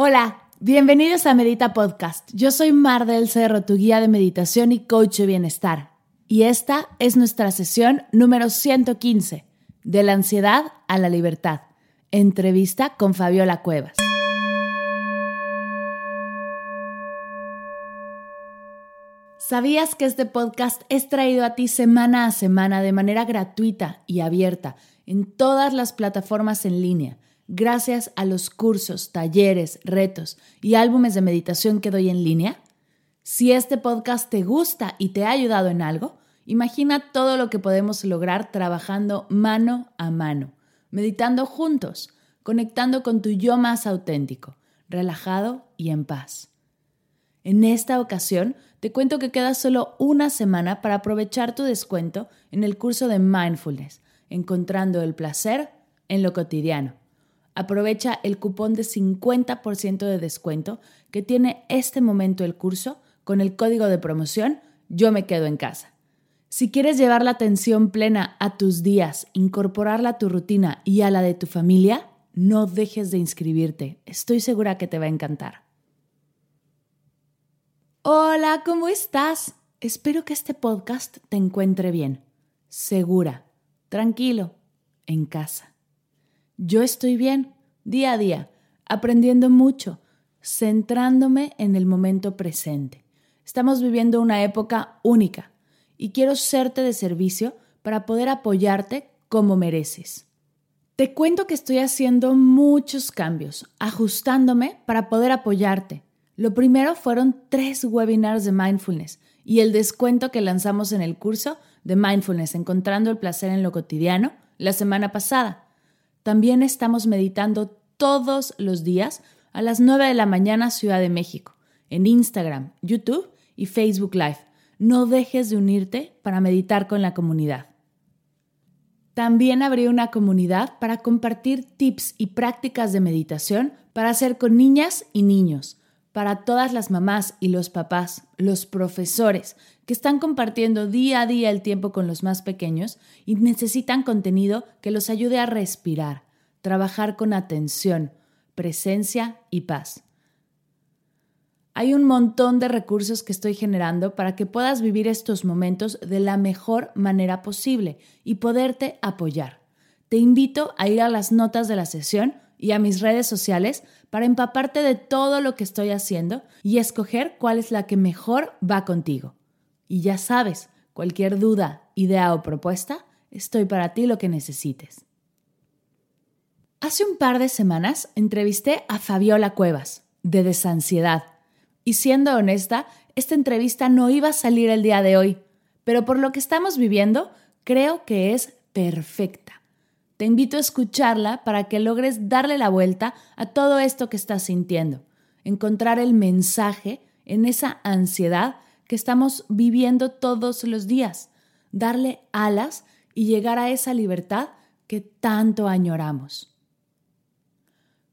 Hola, bienvenidos a Medita Podcast. Yo soy Mar del Cerro, tu guía de meditación y coach de bienestar. Y esta es nuestra sesión número 115, de la ansiedad a la libertad. Entrevista con Fabiola Cuevas. ¿Sabías que este podcast es traído a ti semana a semana de manera gratuita y abierta en todas las plataformas en línea, gracias a los cursos, talleres, retos y álbumes de meditación que doy en línea? Si este podcast te gusta y te ha ayudado en algo, imagina todo lo que podemos lograr trabajando mano a mano, meditando juntos, conectando con tu yo más auténtico, relajado y en paz. En esta ocasión, te cuento que queda solo una semana para aprovechar tu descuento en el curso de mindfulness, encontrando el placer en lo cotidiano. Aprovecha el cupón de 50% de descuento que tiene este momento el curso con el código de promoción Yo me quedo en casa. Si quieres llevar la atención plena a tus días, incorporarla a tu rutina y a la de tu familia, no dejes de inscribirte. Estoy segura que te va a encantar. Hola, ¿cómo estás? Espero que este podcast te encuentre bien, segura, tranquilo, en casa. Yo estoy bien, día a día, aprendiendo mucho, centrándome en el momento presente. Estamos viviendo una época única y quiero serte de servicio para poder apoyarte como mereces. Te cuento que estoy haciendo muchos cambios, ajustándome para poder apoyarte lo primero fueron tres webinars de mindfulness y el descuento que lanzamos en el curso de mindfulness, encontrando el placer en lo cotidiano, la semana pasada. También estamos meditando todos los días a las 9 de la mañana Ciudad de México, en Instagram, YouTube y Facebook Live. No dejes de unirte para meditar con la comunidad. También abrí una comunidad para compartir tips y prácticas de meditación para hacer con niñas y niños para todas las mamás y los papás, los profesores que están compartiendo día a día el tiempo con los más pequeños y necesitan contenido que los ayude a respirar, trabajar con atención, presencia y paz. Hay un montón de recursos que estoy generando para que puedas vivir estos momentos de la mejor manera posible y poderte apoyar. Te invito a ir a las notas de la sesión y a mis redes sociales para empaparte de todo lo que estoy haciendo y escoger cuál es la que mejor va contigo. Y ya sabes, cualquier duda, idea o propuesta, estoy para ti lo que necesites. Hace un par de semanas entrevisté a Fabiola Cuevas, de Desansiedad. Y siendo honesta, esta entrevista no iba a salir el día de hoy, pero por lo que estamos viviendo, creo que es perfecta. Te invito a escucharla para que logres darle la vuelta a todo esto que estás sintiendo, encontrar el mensaje en esa ansiedad que estamos viviendo todos los días, darle alas y llegar a esa libertad que tanto añoramos.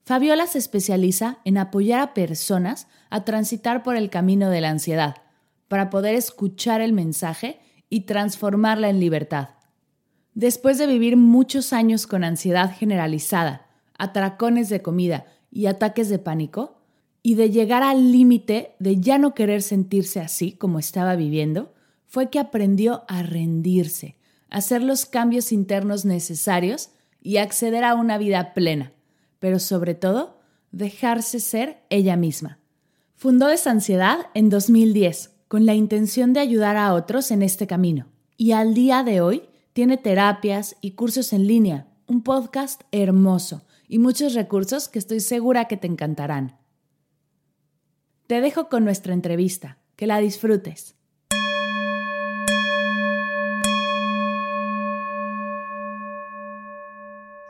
Fabiola se especializa en apoyar a personas a transitar por el camino de la ansiedad, para poder escuchar el mensaje y transformarla en libertad. Después de vivir muchos años con ansiedad generalizada, atracones de comida y ataques de pánico, y de llegar al límite de ya no querer sentirse así como estaba viviendo, fue que aprendió a rendirse, a hacer los cambios internos necesarios y acceder a una vida plena, pero sobre todo, dejarse ser ella misma. Fundó Desansiedad en 2010 con la intención de ayudar a otros en este camino, y al día de hoy tiene terapias y cursos en línea, un podcast hermoso y muchos recursos que estoy segura que te encantarán. Te dejo con nuestra entrevista. Que la disfrutes.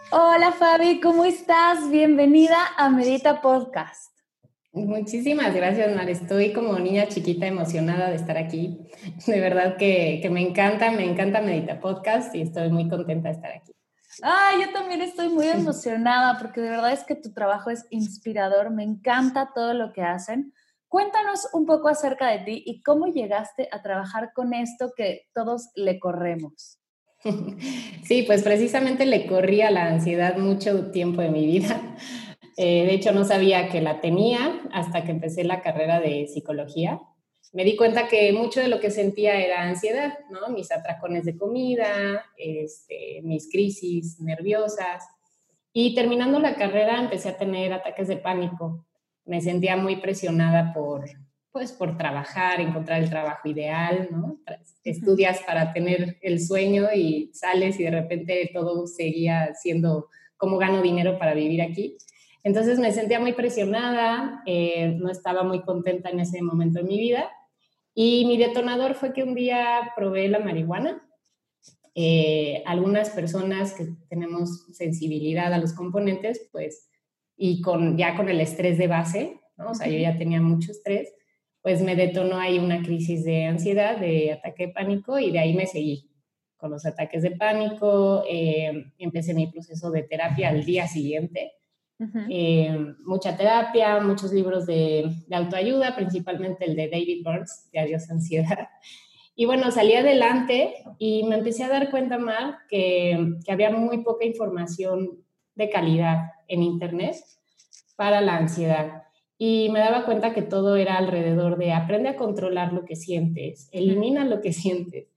Hola Fabi, ¿cómo estás? Bienvenida a Medita Podcast. Muchísimas gracias, Mar. Estoy como niña chiquita emocionada de estar aquí. De verdad que, que me encanta, me encanta Medita Podcast y estoy muy contenta de estar aquí. Ah, yo también estoy muy emocionada porque de verdad es que tu trabajo es inspirador, me encanta todo lo que hacen. Cuéntanos un poco acerca de ti y cómo llegaste a trabajar con esto que todos le corremos. Sí, pues precisamente le corrí a la ansiedad mucho tiempo de mi vida. Eh, de hecho, no sabía que la tenía hasta que empecé la carrera de psicología. Me di cuenta que mucho de lo que sentía era ansiedad, ¿no? Mis atracones de comida, este, mis crisis nerviosas. Y terminando la carrera empecé a tener ataques de pánico. Me sentía muy presionada por, pues, por trabajar, encontrar el trabajo ideal, ¿no? Estudias para tener el sueño y sales y de repente todo seguía siendo cómo gano dinero para vivir aquí. Entonces me sentía muy presionada, eh, no estaba muy contenta en ese momento de mi vida. Y mi detonador fue que un día probé la marihuana. Eh, algunas personas que tenemos sensibilidad a los componentes, pues, y con, ya con el estrés de base, ¿no? o sea, yo ya tenía mucho estrés, pues me detonó ahí una crisis de ansiedad, de ataque de pánico, y de ahí me seguí con los ataques de pánico. Eh, empecé mi proceso de terapia al día siguiente eh, mucha terapia, muchos libros de, autoayuda, principalmente el de David Burns, de Adiós Ansiedad. Y bueno, salí adelante y me empecé a dar cuenta más que, que había muy poca información de calidad en Internet para la ansiedad. Y me daba cuenta que todo era alrededor de aprende a controlar lo que sientes, elimina lo que sientes.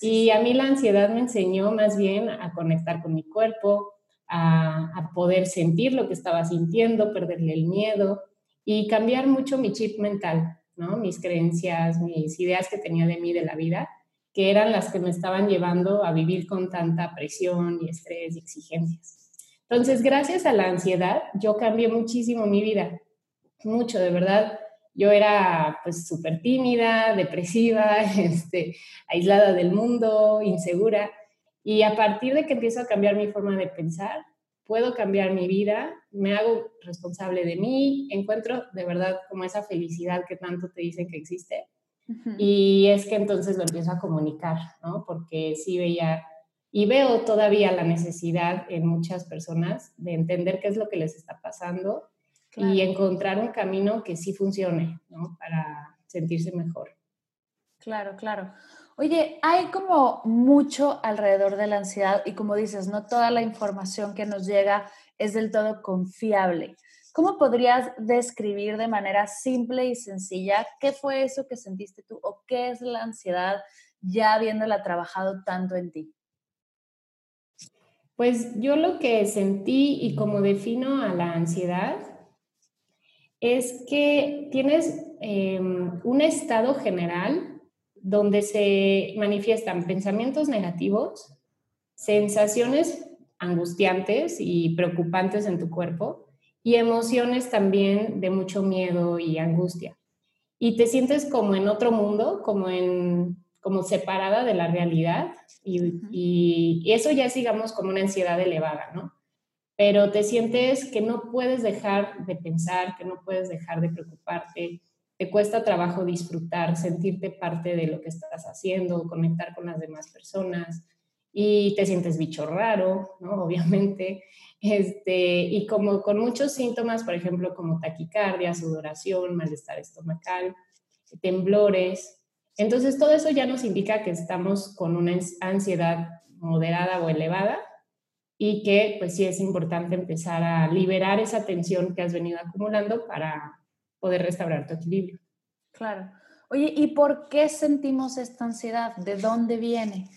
Y a mí la ansiedad me enseñó más bien a conectar con mi cuerpo, a, poder sentir lo que estaba sintiendo, perderle el miedo y cambiar mucho mi chip mental, ¿no? Mis creencias, mis ideas que tenía de mí, de la vida, que eran las que me estaban llevando a vivir con tanta presión y estrés y exigencias. Entonces, gracias a la ansiedad, yo cambié muchísimo mi vida, mucho, de verdad. Yo era pues súper tímida, depresiva, este, aislada del mundo, insegura. Y a partir de que empiezo a cambiar mi forma de pensar, puedo cambiar mi vida, me hago responsable de mí, encuentro de verdad como esa felicidad que tanto te dicen que existe. Y es que entonces lo empiezo a comunicar, ¿no? Porque sí veía y veo todavía la necesidad en muchas personas de entender qué es lo que les está pasando y encontrar un camino que sí funcione, ¿no? Para sentirse mejor. Claro, claro. Oye, hay como mucho alrededor de la ansiedad y como dices, no toda la información que nos llega es del todo confiable. ¿Cómo podrías describir de manera simple y sencilla qué fue eso que sentiste tú o qué es la ansiedad ya habiéndola trabajado tanto en ti? Pues yo lo que sentí y como defino a la ansiedad es que tienes em, un estado general donde se manifiestan pensamientos negativos, sensaciones angustiantes y preocupantes en tu cuerpo y emociones también de mucho miedo y angustia. Y te sientes como en otro mundo, como en como separada de la realidad y, y eso ya es digamos como una ansiedad elevada, ¿no? Pero te sientes que no puedes dejar de pensar, que no puedes dejar de preocuparte, te cuesta trabajo disfrutar, sentirte parte de lo que estás haciendo, conectar con las demás personas y te sientes bicho raro, ¿no? Obviamente. Este, y como con muchos síntomas, por ejemplo, como taquicardia, sudoración, malestar estomacal, temblores. Entonces, todo eso ya nos indica que estamos con una ansiedad moderada o elevada y que pues sí es importante empezar a liberar esa tensión que has venido acumulando para poder restaurar tu equilibrio. Claro. Oye, ¿y por qué sentimos esta ansiedad? ¿De dónde viene?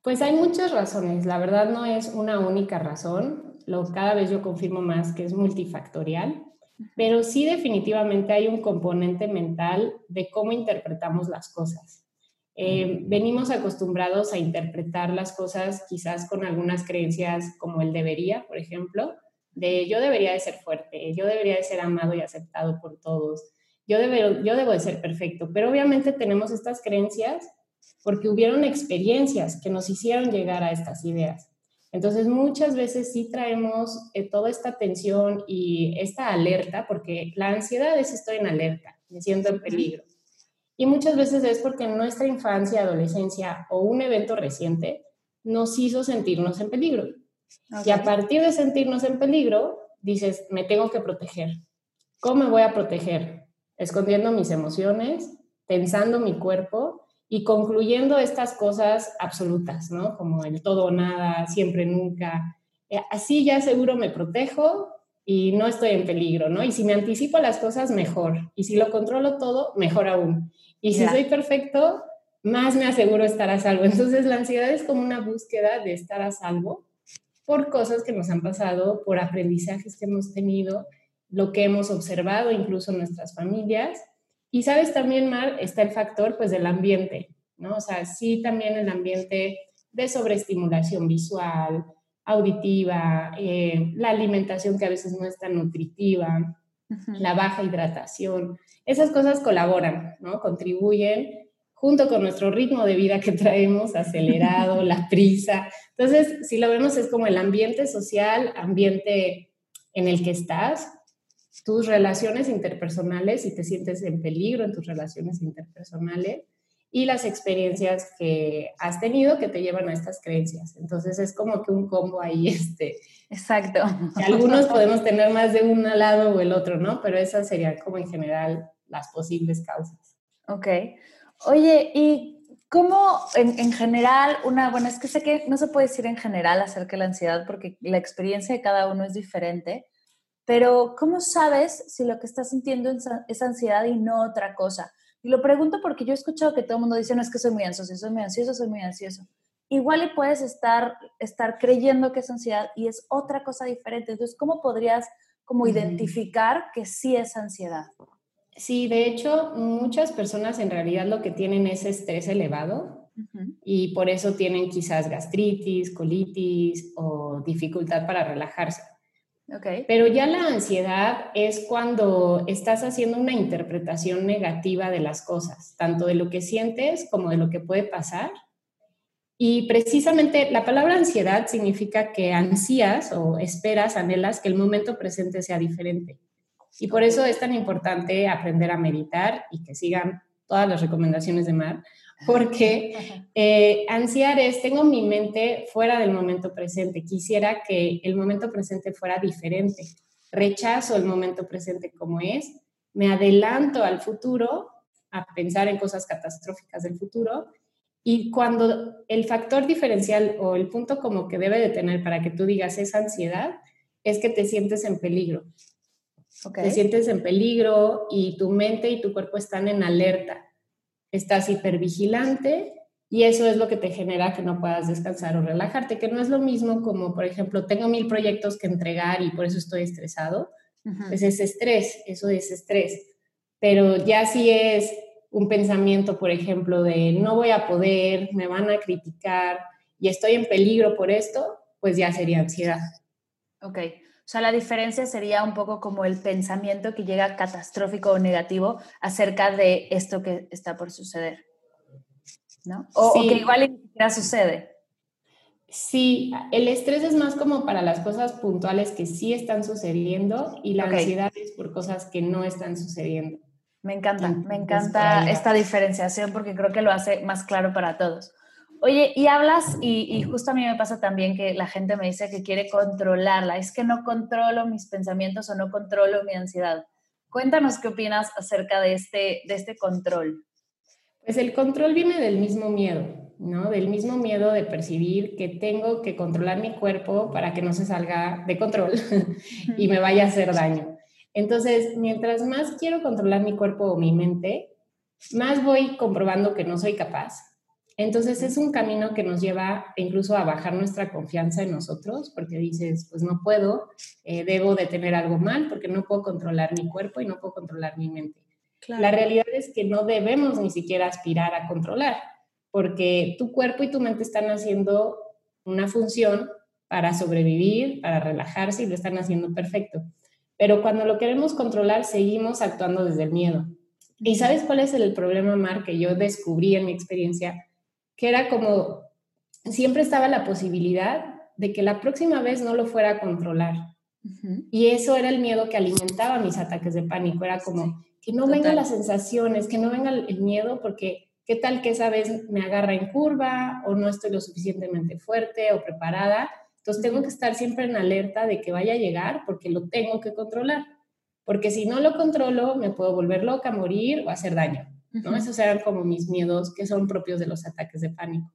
Pues hay muchas razones. La verdad no es una única razón. Lo, cada vez yo confirmo más que es multifactorial, pero sí definitivamente hay un componente mental de cómo interpretamos las cosas. Eh, venimos acostumbrados a interpretar las cosas quizás con algunas creencias como el debería, por ejemplo, de yo debería de ser fuerte, yo debería de ser amado y aceptado por todos, yo, debo, yo debo de ser perfecto, pero obviamente tenemos estas creencias porque hubieron experiencias que nos hicieron llegar a estas ideas. Entonces, muchas veces sí traemos eh, toda esta tensión y esta alerta, porque la ansiedad es estoy en alerta, me siento en peligro. Y muchas veces es porque en nuestra infancia, adolescencia o un evento reciente nos hizo sentirnos en peligro. Y a partir de sentirnos en peligro, dices, me tengo que proteger. ¿Cómo me voy a proteger? Escondiendo mis emociones, tensando mi cuerpo y concluyendo estas cosas absolutas, ¿no? Como el todo o nada, siempre, nunca. Eh, así ya seguro me protejo y no estoy en peligro, ¿no? Y si me anticipo las cosas, mejor. Y si lo controlo todo, mejor aún. Y si soy perfecto, más me aseguro estar a salvo. Entonces la ansiedad es como una búsqueda de estar a salvo por cosas que nos han pasado, por aprendizajes que hemos tenido, lo que hemos observado incluso en nuestras familias. Y sabes también, Mar, está el factor pues del ambiente, ¿no? O sea, sí también el ambiente de sobreestimulación visual, auditiva, eh, la alimentación que a veces no es tan nutritiva, la baja hidratación, esas cosas colaboran, ¿no? Contribuyen junto con nuestro ritmo de vida que traemos acelerado, la prisa. Entonces, si lo vemos es como el ambiente social, ambiente en el que estás, tus relaciones interpersonales, si te sientes en peligro en tus relaciones interpersonales, y las experiencias que has tenido que te llevan a estas creencias. Entonces es como que un combo ahí, este. Exacto. algunos podemos tener más de un lado o el otro, ¿no? Pero esas serían como en general las posibles causas. Ok. Oye, ¿y cómo en, en, general una, bueno, es que sé que no se puede decir en general acerca de la ansiedad porque la experiencia de cada uno es diferente, pero ¿cómo sabes si lo que estás sintiendo es ansiedad y no otra cosa? Y lo pregunto porque yo he escuchado que todo el mundo dice, no es que soy muy ansioso, soy muy ansioso, soy muy ansioso. Igual y puedes estar, estar creyendo que es ansiedad y es otra cosa diferente. Entonces, ¿cómo podrías como identificar que sí es ansiedad? Sí, de hecho, muchas personas en realidad lo que tienen es estrés elevado y por eso tienen quizás gastritis, colitis o dificultad para relajarse. Pero ya la ansiedad es cuando estás haciendo una interpretación negativa de las cosas, tanto de lo que sientes como de lo que puede pasar. Y precisamente la palabra ansiedad significa que ansías o esperas, anhelas que el momento presente sea diferente. Y por eso es tan importante aprender a meditar y que sigan todas las recomendaciones de Mar, porque eh, ansiar es, tengo mi mente fuera del momento presente, quisiera que el momento presente fuera diferente, rechazo el momento presente como es, me adelanto al futuro a pensar en cosas catastróficas del futuro y cuando el factor diferencial o el punto como que debe de tener para que tú digas esa ansiedad es que te sientes en peligro. Te sientes en peligro y tu mente y tu cuerpo están en alerta estás hipervigilante y eso es lo que te genera que no puedas descansar o relajarte, que no es lo mismo como, por ejemplo, tengo mil proyectos que entregar y por eso estoy estresado. Pues es estrés, eso es estrés. Pero ya si es un pensamiento, por ejemplo, de no voy a poder, me van a criticar y estoy en peligro por esto, pues ya sería ansiedad. Ok. O sea, la diferencia sería un poco como el pensamiento que llega catastrófico o negativo acerca de esto que está por suceder. ¿No? O, que igual ni siquiera sucede. Sí, el estrés es más como para las cosas puntuales que sí están sucediendo y la ansiedad es por cosas que no están sucediendo. Me encanta, me encanta esta diferenciación porque creo que lo hace más claro para todos. Oye, y hablas, y, justo a mí me pasa también que la gente me dice que quiere controlarla, es que no controlo mis pensamientos o no controlo mi ansiedad. Cuéntanos qué opinas acerca de este, de este control. Pues el control viene del mismo miedo, ¿no? Del mismo miedo de percibir que tengo que controlar mi cuerpo para que no se salga de control y me vaya a hacer daño. Entonces, mientras más quiero controlar mi cuerpo o mi mente, más voy comprobando que no soy capaz entonces es un camino que nos lleva incluso a bajar nuestra confianza en nosotros, porque dices, pues no puedo, eh, debo de tener algo mal, porque no puedo controlar mi cuerpo y no puedo controlar mi mente. La realidad es que no debemos ni siquiera aspirar a controlar, porque tu cuerpo y tu mente están haciendo una función para sobrevivir, para relajarse y lo están haciendo perfecto. Pero cuando lo queremos controlar, seguimos actuando desde el miedo. ¿Y sabes cuál es el problema, Mar, que yo descubrí en mi experiencia? Que era como, siempre estaba la posibilidad de que la próxima vez no lo fuera a controlar. Y eso era el miedo que alimentaba mis ataques de pánico. Era como que no vengan las sensaciones, que no venga el miedo, porque qué tal que esa vez me agarra en curva o no estoy lo suficientemente fuerte o preparada. Entonces tengo que estar siempre en alerta de que vaya a llegar porque lo tengo que controlar. Porque si no lo controlo, me puedo volver loca, morir o hacer daño. ¿No? Esos eran como mis miedos que son propios de los ataques de pánico.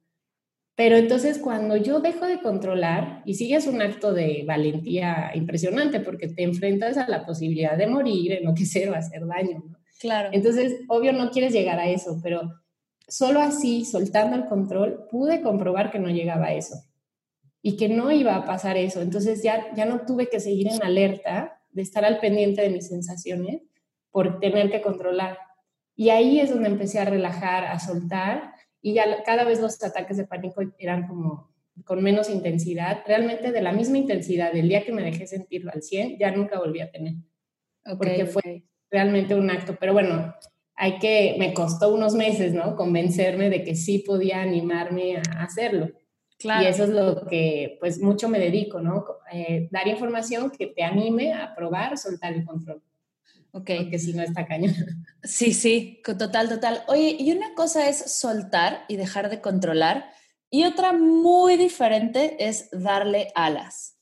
Pero entonces cuando yo dejo de controlar, y sí es un acto de valentía impresionante porque te enfrentas a la posibilidad de morir, enloquecer o hacer daño. ¿no? Claro. Entonces, obvio, no quieres llegar a eso, pero solo así, soltando el control, pude comprobar que no llegaba a eso y que no iba a pasar eso. Entonces ya, ya no tuve que seguir en alerta de estar al pendiente de mis sensaciones por tener que controlar. Y ahí es donde empecé a relajar, a soltar y ya cada vez los ataques de pánico eran como con menos intensidad, realmente de la misma intensidad del día que me dejé sentirlo al 100, ya nunca volví a tener. porque fue realmente un acto, pero bueno, hay que, me costó unos meses, ¿no? Convencerme de que sí podía animarme a hacerlo. Claro. Y eso es lo que, pues, mucho me dedico, ¿no? Eh, dar información que te anime a probar, soltar el control. Ok. Porque si no está cañón. Sí, sí, total, total. Oye, y una cosa es soltar y dejar de controlar, y otra muy diferente es darle alas.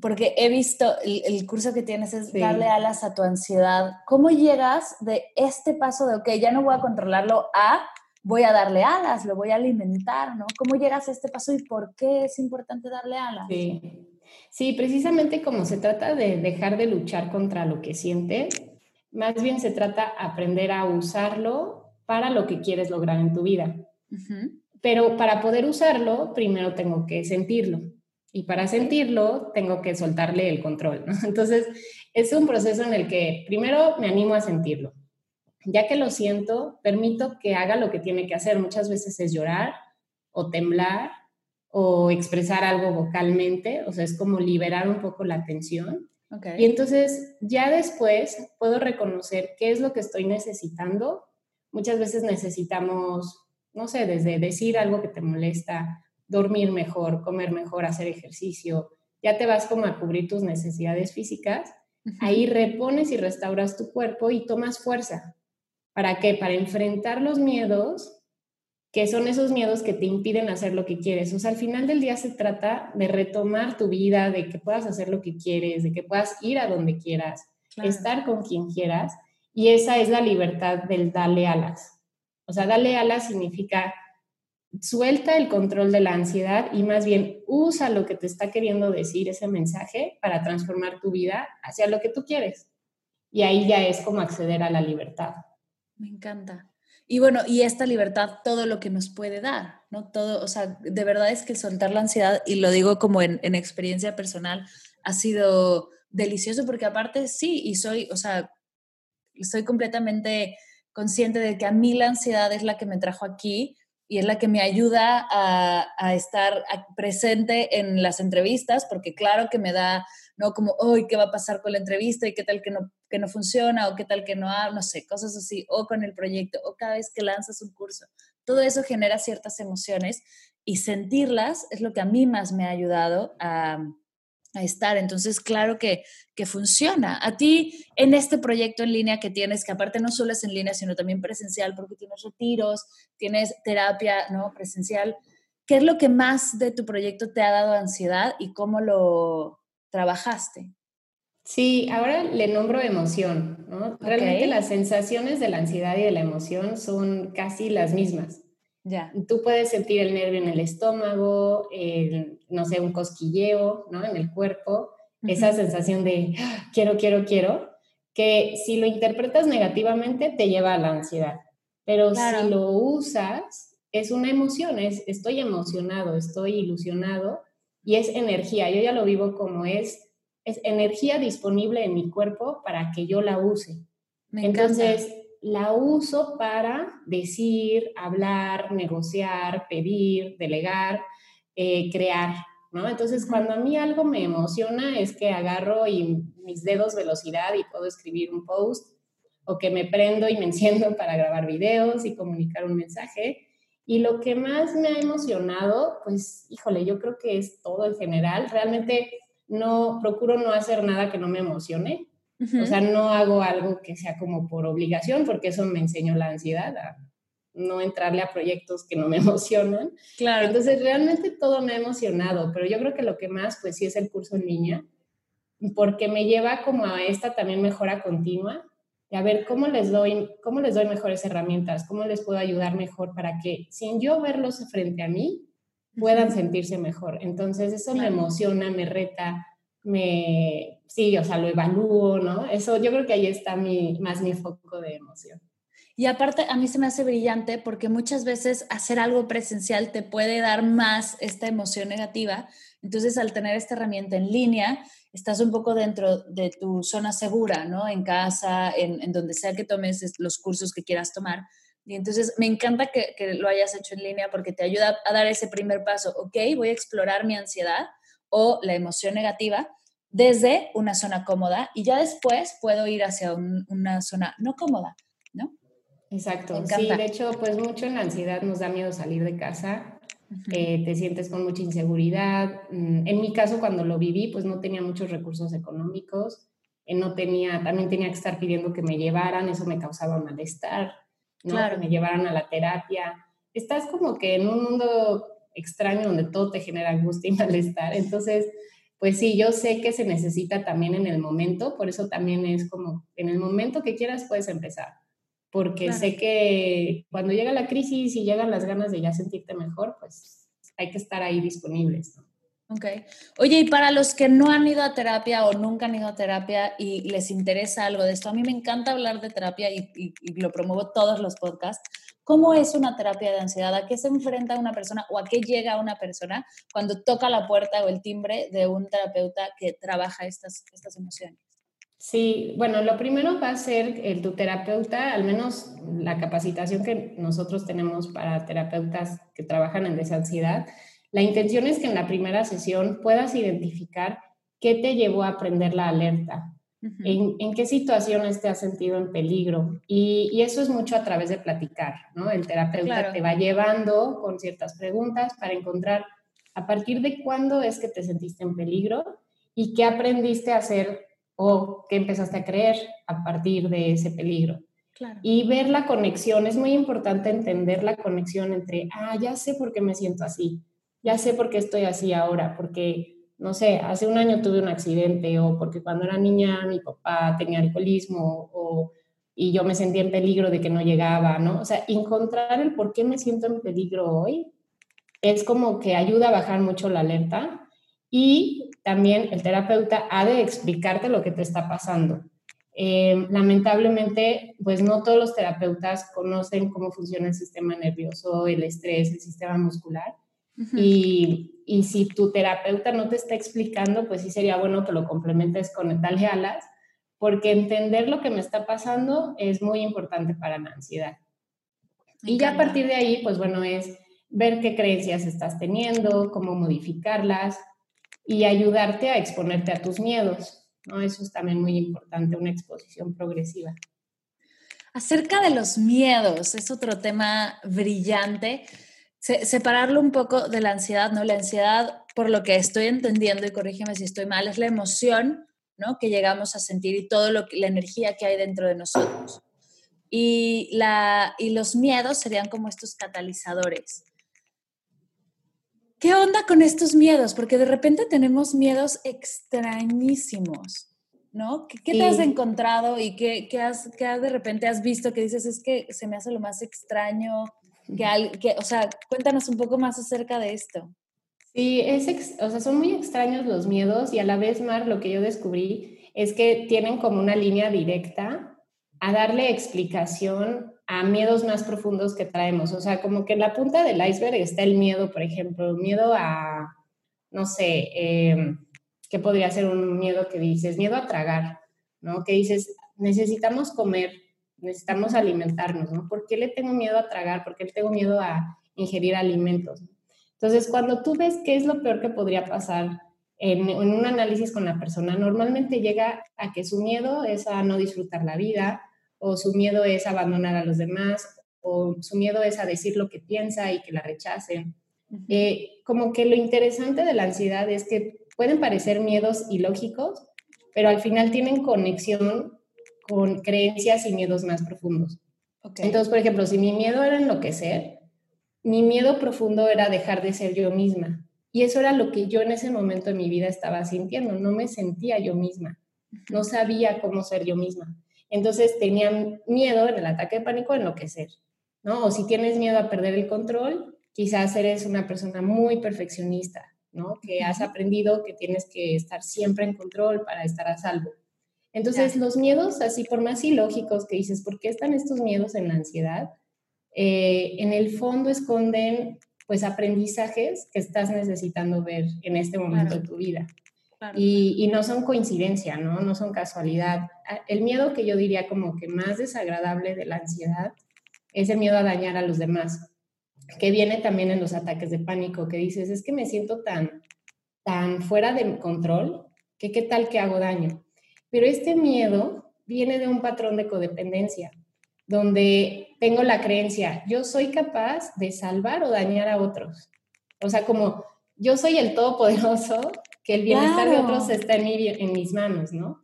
Porque he visto el, curso que tienes es darle alas a tu ansiedad. ¿Cómo llegas de este paso de, ok, ya no voy a controlarlo, a voy a darle alas, lo voy a alimentar, ¿no? ¿Cómo llegas a este paso y por qué es importante darle alas? Sí. Sí, precisamente como se trata de dejar de luchar contra lo que sientes, más bien se trata de aprender a usarlo para lo que quieres lograr en tu vida. Pero para poder usarlo, primero tengo que sentirlo. Y para sentirlo, tengo que soltarle el control. Entonces, es un proceso en el que primero me animo a sentirlo. Ya que lo siento, permito que haga lo que tiene que hacer. Muchas veces es llorar o temblar o expresar algo vocalmente, o sea, es como liberar un poco la tensión. Y entonces ya después puedo reconocer qué es lo que estoy necesitando. Muchas veces necesitamos, no sé, desde decir algo que te molesta, dormir mejor, comer mejor, hacer ejercicio, ya te vas como a cubrir tus necesidades físicas. Ahí repones y restauras tu cuerpo y tomas fuerza. ¿Para qué? Para enfrentar los miedos que son esos miedos que te impiden hacer lo que quieres. O sea, al final del día se trata de retomar tu vida, de que puedas hacer lo que quieres, de que puedas ir a donde quieras, estar con quien quieras. Y esa es la libertad del darle alas. O sea, darle alas significa suelta el control de la ansiedad y más bien usa lo que te está queriendo decir ese mensaje para transformar tu vida hacia lo que tú quieres. Y ahí ya es como acceder a la libertad. Me encanta. Y bueno, y esta libertad, todo lo que nos puede dar, ¿no? Todo, o sea, de verdad es que soltar la ansiedad, y lo digo como en, en experiencia personal, ha sido delicioso porque aparte sí, y soy, o sea, estoy completamente consciente de que a mí la ansiedad es la que me trajo aquí y es la que me ayuda a estar presente en las entrevistas, porque claro que me da ¿no? Como, hoy, ¿qué va a pasar con la entrevista? ¿Y qué tal que no, que no funciona? ¿O qué tal que no ha, no sé, cosas así? O con el proyecto, o cada vez que lanzas un curso. Todo eso genera ciertas emociones y sentirlas es lo que a mí más me ha ayudado a, a estar. Entonces, claro que, que funciona. A ti, en este proyecto en línea que tienes, que aparte no solo es en línea, sino también presencial, porque tienes retiros, tienes terapia, ¿no? Presencial. ¿Qué es lo que más de tu proyecto te ha dado ansiedad y cómo lo, trabajaste? Sí, ahora le nombro emoción, ¿no? Realmente las sensaciones de la ansiedad y de la emoción son casi las mismas. Ya. Tú puedes sentir el nervio en el estómago, no sé, un cosquilleo, ¿no? En el cuerpo, esa sensación de ¡Ah! quiero, quiero, quiero, que si lo interpretas negativamente te lleva a la ansiedad. Pero si lo usas, es una emoción, es estoy emocionado, estoy ilusionado y es energía. Yo ya lo vivo como es, es energía disponible en mi cuerpo para que yo la use. Entonces, la uso para decir, hablar, negociar, pedir, delegar, eh, crear. ¿no? Entonces, cuando a mí algo me emociona es que agarro y mis dedos velocidad y puedo escribir un post o que me prendo y me enciendo para grabar videos y comunicar un mensaje Y lo que más me ha emocionado, pues, híjole, yo creo que es todo en general. Realmente no, procuro no hacer nada que no me emocione. O sea, no hago algo que sea como por obligación, porque eso me enseñó la ansiedad, a no entrarle a proyectos que no me emocionan. Claro. Entonces, realmente todo me ha emocionado, pero yo creo que lo que más, pues sí, es el curso en línea, porque me lleva como a esta también mejora continua y a ver cómo les doy, cómo les doy mejores herramientas, cómo les puedo ayudar mejor para que sin yo verlos frente a mí puedan sentirse mejor. Entonces eso me emociona, me reta, me, sí, o sea, lo evalúo, ¿no? Eso yo creo que ahí está mi, más mi foco de emoción. Y aparte, a mí se me hace brillante porque muchas veces hacer algo presencial te puede dar más esta emoción negativa. Entonces, al tener esta herramienta en línea, estás un poco dentro de tu zona segura, ¿no? En casa, en, donde sea que tomes los cursos que quieras tomar. Y entonces me encanta que, lo hayas hecho en línea porque te ayuda a dar ese primer paso. Ok, voy a explorar mi ansiedad o la emoción negativa desde una zona cómoda y ya después puedo ir hacia una zona no cómoda, ¿no? Exacto. Sí, de hecho, pues mucho en la ansiedad nos da miedo salir de casa eh, te sientes con mucha inseguridad. Mm, en mi caso, cuando lo viví, pues no tenía muchos recursos económicos, eh, no tenía, también tenía que estar pidiendo que me llevaran, eso me causaba malestar, ¿no? Claro. que me llevaran a la terapia. Estás como que en un mundo extraño donde todo te genera angustia y malestar. Entonces, pues sí, yo sé que se necesita también en el momento, por eso también es como, en el momento que quieras puedes empezar porque sé que cuando llega la crisis y llegan las ganas de ya sentirte mejor, pues hay que estar ahí disponibles. Ok. Oye, y para los que no han ido a terapia o nunca han ido a terapia y les interesa algo de esto, a mí me encanta hablar de terapia y, y lo promuevo todos los podcasts. ¿Cómo es una terapia de ansiedad? ¿A qué se enfrenta una persona o a qué llega una persona cuando toca la puerta o el timbre de un terapeuta que trabaja estas, estas emociones? Sí, bueno, lo primero va a ser el, tu terapeuta, al menos la capacitación que nosotros tenemos para terapeutas que trabajan en desansiedad. La intención es que en la primera sesión puedas identificar qué te llevó a aprender la alerta, en, qué situaciones te has sentido en peligro. Y, eso es mucho a través de platicar, ¿no? El terapeuta te va llevando con ciertas preguntas para encontrar a partir de cuándo es que te sentiste en peligro y qué aprendiste a hacer o qué empezaste a creer a partir de ese peligro. Y ver la conexión, es muy importante entender la conexión entre, ah, ya sé por qué me siento así, ya sé por qué estoy así ahora, porque, no sé, hace un año tuve un accidente o porque cuando era niña mi papá tenía alcoholismo o, y yo me sentía en peligro de que no llegaba, ¿no? O sea, encontrar el por qué me siento en peligro hoy es como que ayuda a bajar mucho la alerta y también el terapeuta ha de explicarte lo que te está pasando. Eh, lamentablemente, pues no todos los terapeutas conocen cómo funciona el sistema nervioso, el estrés, el sistema muscular. y, y, si tu terapeuta no te está explicando, pues sí sería bueno que lo complementes con Dale Alas, porque entender lo que me está pasando es muy importante para la ansiedad. Y ya a partir de ahí, pues bueno, es ver qué creencias estás teniendo, cómo modificarlas, y ayudarte a exponerte a tus miedos. ¿no? Eso es también muy importante, una exposición progresiva. Acerca de los miedos, es otro tema brillante. separarlo un poco de la ansiedad, ¿no? La ansiedad, por lo que estoy entendiendo, y corrígeme si estoy mal, es la emoción, ¿no? Que llegamos a sentir y que, la energía que hay dentro de nosotros. Y, la, y los miedos serían como estos catalizadores. ¿Qué onda con estos miedos? Porque de repente tenemos miedos extrañísimos, ¿no? ¿Qué, te has encontrado y qué, qué, has, qué de repente has visto que dices es que se me hace lo más extraño? Que, que, o sea, cuéntanos un poco más acerca de esto. Sí, es o sea, son muy extraños los miedos y a la vez, Mar, lo que yo descubrí es que tienen como una línea directa a darle explicación a miedos más profundos que traemos. O sea, como que en la punta del iceberg está el miedo, por ejemplo, miedo a, no sé, em, ¿qué podría ser un miedo que dices? Miedo a tragar, ¿no? Que dices, necesitamos comer, necesitamos alimentarnos, ¿no? ¿Por qué le tengo miedo a tragar? ¿Por qué le tengo miedo a ingerir alimentos? Entonces, cuando tú ves qué es lo peor que podría pasar en, en un análisis con la persona, normalmente llega a que su miedo es a no disfrutar la vida, o su miedo es abandonar a los demás, o su miedo es a decir lo que piensa y que la rechacen. Eh, como que lo interesante de la ansiedad es que pueden parecer miedos ilógicos, pero al final tienen conexión con creencias y miedos más profundos. Entonces, por ejemplo, si mi miedo era enloquecer, mi miedo profundo era dejar de ser yo misma. Y eso era lo que yo en ese momento de mi vida estaba sintiendo. No me sentía yo misma. No sabía cómo ser yo misma. Entonces tenía miedo en el ataque de pánico a enloquecer. ¿no? O si tienes miedo a perder el control, quizás eres una persona muy perfeccionista, ¿no? Que has aprendido que tienes que estar siempre en control para estar a salvo. Entonces, los miedos, así por más ilógicos que dices, ¿por qué están estos miedos en la ansiedad? Eh, en el fondo esconden pues aprendizajes que estás necesitando ver en este momento de tu vida. Y, y, no son coincidencia, ¿no? No son casualidad. El miedo que yo diría como que más desagradable de la ansiedad es el miedo a dañar a los demás, que viene también en los ataques de pánico, que dices, es que me siento tan, tan fuera de control, que qué tal que hago daño. Pero este miedo viene de un patrón de codependencia, donde tengo la creencia, yo soy capaz de salvar o dañar a otros. O sea, como yo soy el todopoderoso, que el bienestar de otros está en, en mis manos, ¿no?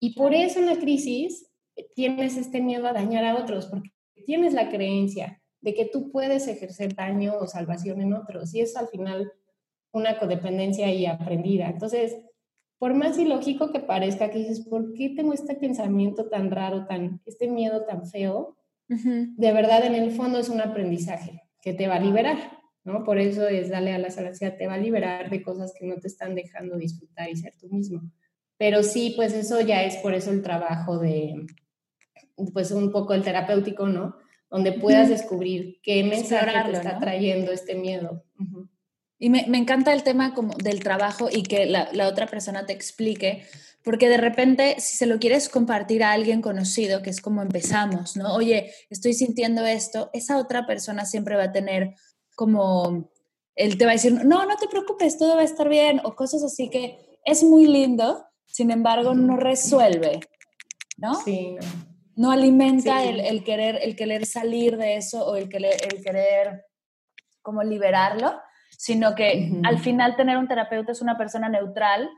Y por eso en la crisis tienes este miedo a dañar a otros, porque tienes la creencia de que tú puedes ejercer daño o salvación en otros. Y es al final una codependencia ahí aprendida. Entonces, por más ilógico que parezca, que dices, ¿por qué tengo este pensamiento tan raro, tan, este miedo tan feo? De verdad, en el fondo es un aprendizaje que te va a liberar, ¿no? Por eso es darle a la salacia, te va a liberar de cosas que no te están dejando disfrutar y ser tú mismo. Pero sí, pues eso ya es por eso el trabajo de, pues un poco el terapéutico, ¿no? Donde puedas descubrir qué mensaje te está trayendo este miedo. Y me, me, encanta el tema como del trabajo y que la, la, otra persona te explique, porque de repente si se lo quieres compartir a alguien conocido, que es como empezamos, ¿no? Oye, estoy sintiendo esto, esa otra persona siempre va a tener como, él te va a decir, no, no te preocupes, todo va a estar bien, o cosas así que es muy lindo, sin embargo no resuelve, ¿no? Sí, no alimenta el, querer, el querer salir de eso o el querer, el querer como liberarlo, sino que al final tener un terapeuta es una persona neutral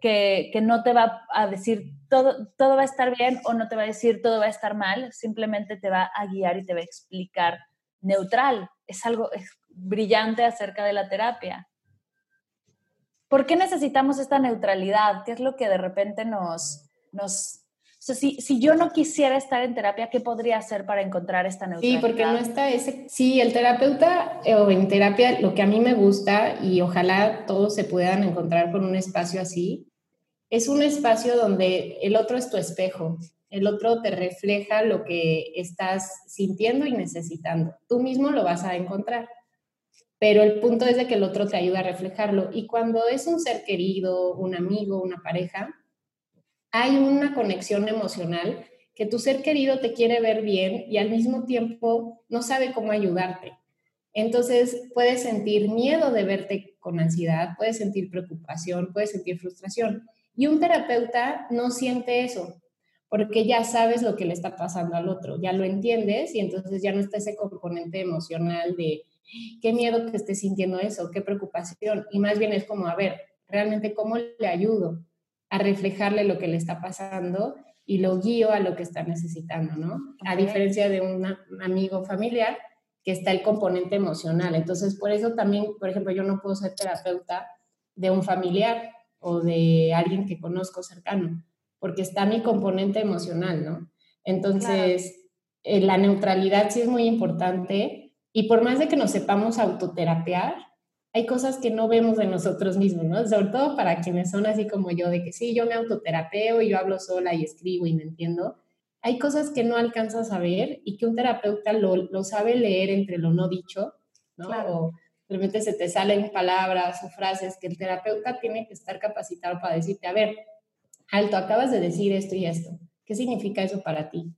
que, que, no te va a decir todo, todo va a estar bien o no te va a decir todo va a estar mal, simplemente te va a guiar y te va a explicar neutral. Es algo brillante acerca de la terapia. ¿Por qué necesitamos esta neutralidad? ¿Qué es lo que de repente nos, nos si, si, yo no quisiera estar en terapia, ¿qué podría hacer para encontrar esta neutralidad? Sí, porque no está ese... Sí, el terapeuta eh, o en terapia, lo que a mí me gusta y ojalá todos se puedan encontrar con un espacio así, es un espacio donde el otro es tu espejo, el otro te refleja lo que estás sintiendo y necesitando. Tú mismo lo vas a encontrar, pero el punto es de que el otro te ayuda a reflejarlo. Y cuando es un ser querido, un amigo, una pareja, hay una conexión emocional que tu ser querido te quiere ver bien y al mismo tiempo no sabe cómo ayudarte. Entonces puedes sentir miedo de verte con ansiedad, puedes sentir preocupación, puedes sentir frustración. Y un terapeuta no siente eso, porque ya sabes lo que le está pasando al otro, ya lo entiendes y entonces ya no está ese componente emocional de qué miedo que esté sintiendo eso, qué preocupación. Y más bien es como, a ver, realmente cómo le ayudo, a reflejarle lo que le está pasando y lo guío a lo que está necesitando, ¿no? A diferencia de un amigo familiar que está el componente emocional. Entonces, por eso también, por ejemplo, yo no puedo ser terapeuta de un familiar o de alguien que conozco cercano, porque está mi componente emocional, ¿no? Entonces, eh, la neutralidad sí es muy importante y por más de que nos sepamos autoterapiar, hay cosas que no vemos de nosotros mismos, ¿no? Sobre todo para quienes son así como yo, de que sí, yo me autoterapeo y yo hablo sola y escribo y me entiendo. Hay cosas que no alcanzas a ver y que un terapeuta lo, lo sabe leer entre lo no dicho, ¿no? Claro. O de repente se te salen palabras o frases que el terapeuta tiene que estar capacitado para decirte, a ver, alto, acabas de decir esto y esto. ¿Qué significa eso para ti?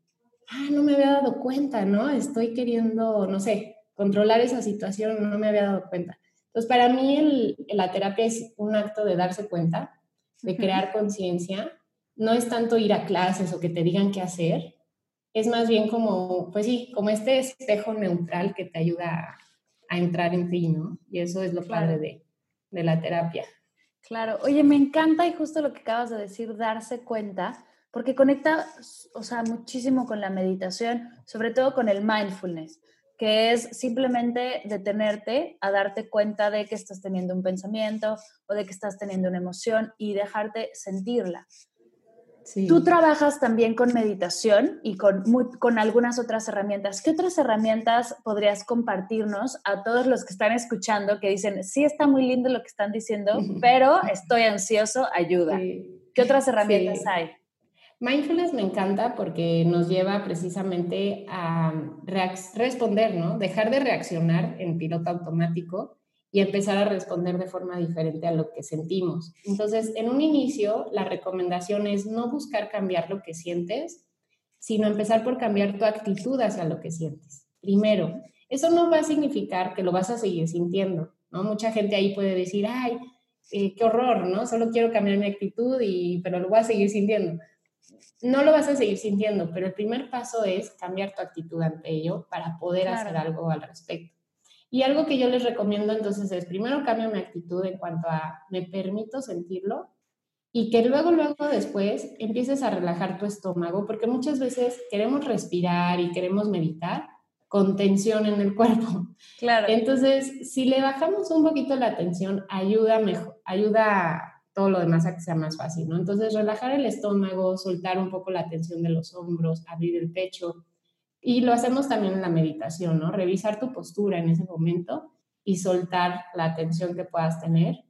Ah, no me había dado cuenta, ¿no? Estoy queriendo, no sé, controlar esa situación, no me había dado cuenta. Entonces, para mí la terapia es un acto de darse cuenta, de crear conciencia. No es tanto ir a clases o que te digan qué hacer, es más bien como, pues sí, como este espejo neutral que te ayuda a, entrar en ti, ¿no? Y eso es lo padre de, de la terapia. Claro, oye, me encanta y justo lo que acabas de decir, darse cuenta, porque conecta, o sea, muchísimo con la meditación, sobre todo con el mindfulness, que es simplemente detenerte a darte cuenta de que estás teniendo un pensamiento o de que estás teniendo una emoción y dejarte sentirla. Tú trabajas también con meditación y con, con algunas otras herramientas. ¿Qué otras herramientas podrías compartirnos a todos los que están escuchando que dicen, sí está muy lindo lo que están diciendo, pero estoy ansioso, ayuda? ¿Qué otras herramientas hay? Mindfulness me encanta porque nos lleva precisamente a responder, ¿no? Dejar de reaccionar en piloto automático y empezar a responder de forma diferente a lo que sentimos. Entonces, en un inicio, la recomendación es no buscar cambiar lo que sientes, sino empezar por cambiar tu actitud hacia lo que sientes. Primero, eso no va a significar que lo vas a seguir sintiendo, ¿no? Mucha gente ahí puede decir, ay, eh, qué horror, ¿no? Solo quiero cambiar mi actitud, y, pero lo voy a seguir sintiendo. No lo vas a seguir sintiendo, pero el primer paso es cambiar tu actitud ante ello para poder hacer algo al respecto. Y algo que yo les recomiendo entonces es, primero cambio mi actitud en cuanto a me permito sentirlo y que luego, luego después empieces a relajar tu estómago, porque muchas veces queremos respirar y queremos meditar con tensión en el cuerpo. Claro. Entonces, si le bajamos un poquito la tensión, ayuda mejor, ayuda todo lo demás a que sea más fácil, ¿no? Entonces, relajar el estómago, soltar un poco la tensión de los hombros, abrir el pecho, y lo hacemos también en la meditación, ¿no? Revisar tu postura en ese momento y soltar la atención que puedas tener